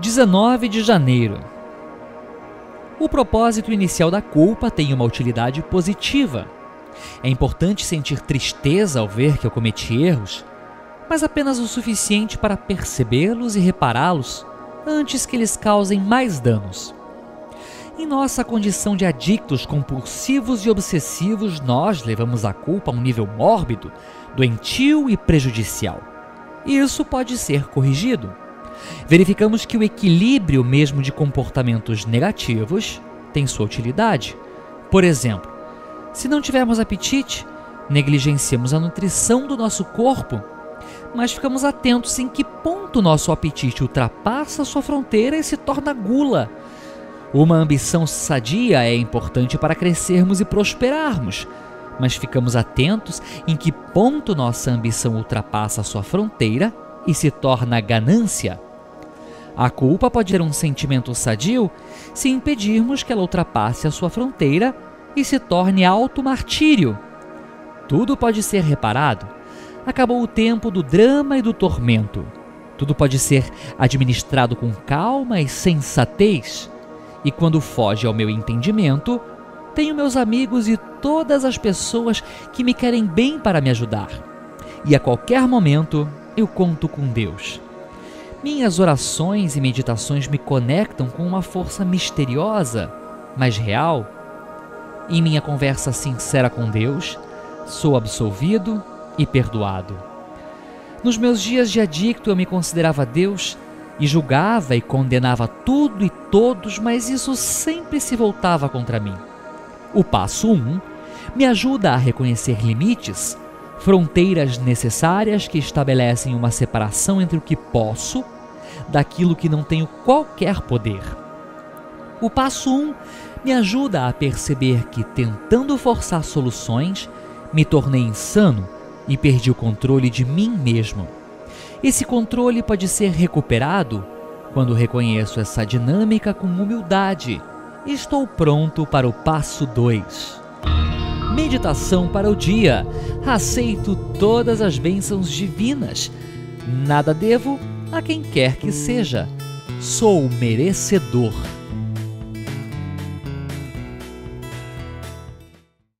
19 de janeiro. O propósito inicial da culpa tem uma utilidade positiva. É importante sentir tristeza ao ver que eu cometi erros, mas apenas o suficiente para percebê-los e repará-los antes que eles causem mais danos. Em nossa condição de adictos compulsivos e obsessivos, nós levamos a culpa a um nível mórbido, doentio e prejudicial. Isso pode ser corrigido. Verificamos que o equilíbrio mesmo de comportamentos negativos tem sua utilidade. Por exemplo, se não tivermos apetite, negligenciamos a nutrição do nosso corpo, mas ficamos atentos em que ponto nosso apetite ultrapassa sua fronteira e se torna gula uma ambição sadia é importante para crescermos e prosperarmos, mas ficamos atentos em que ponto nossa ambição ultrapassa sua fronteira e se torna ganância. A culpa pode ser um sentimento sadio se impedirmos que ela ultrapasse a sua fronteira e se torne auto-martírio. Tudo pode ser reparado. Acabou o tempo do drama e do tormento. Tudo pode ser administrado com calma e sensatez e quando foge ao meu entendimento, tenho meus amigos e todas as pessoas que me querem bem para me ajudar. E a qualquer momento eu conto com Deus. Minhas orações e meditações me conectam com uma força misteriosa, mas real. Em minha conversa sincera com Deus, sou absolvido e perdoado. Nos meus dias de adicto, eu me considerava Deus e julgava e condenava tudo e todos, mas isso sempre se voltava contra mim. O passo 1 um me ajuda a reconhecer limites, fronteiras necessárias que estabelecem uma separação entre o que posso daquilo que não tenho qualquer poder. O passo 1 um me ajuda a perceber que, tentando forçar soluções, me tornei insano e perdi o controle de mim mesmo. Esse controle pode ser recuperado quando reconheço essa dinâmica com humildade. Estou pronto para o passo 2. Meditação para o dia. Aceito todas as bênçãos divinas. Nada devo a quem quer que seja. Sou merecedor.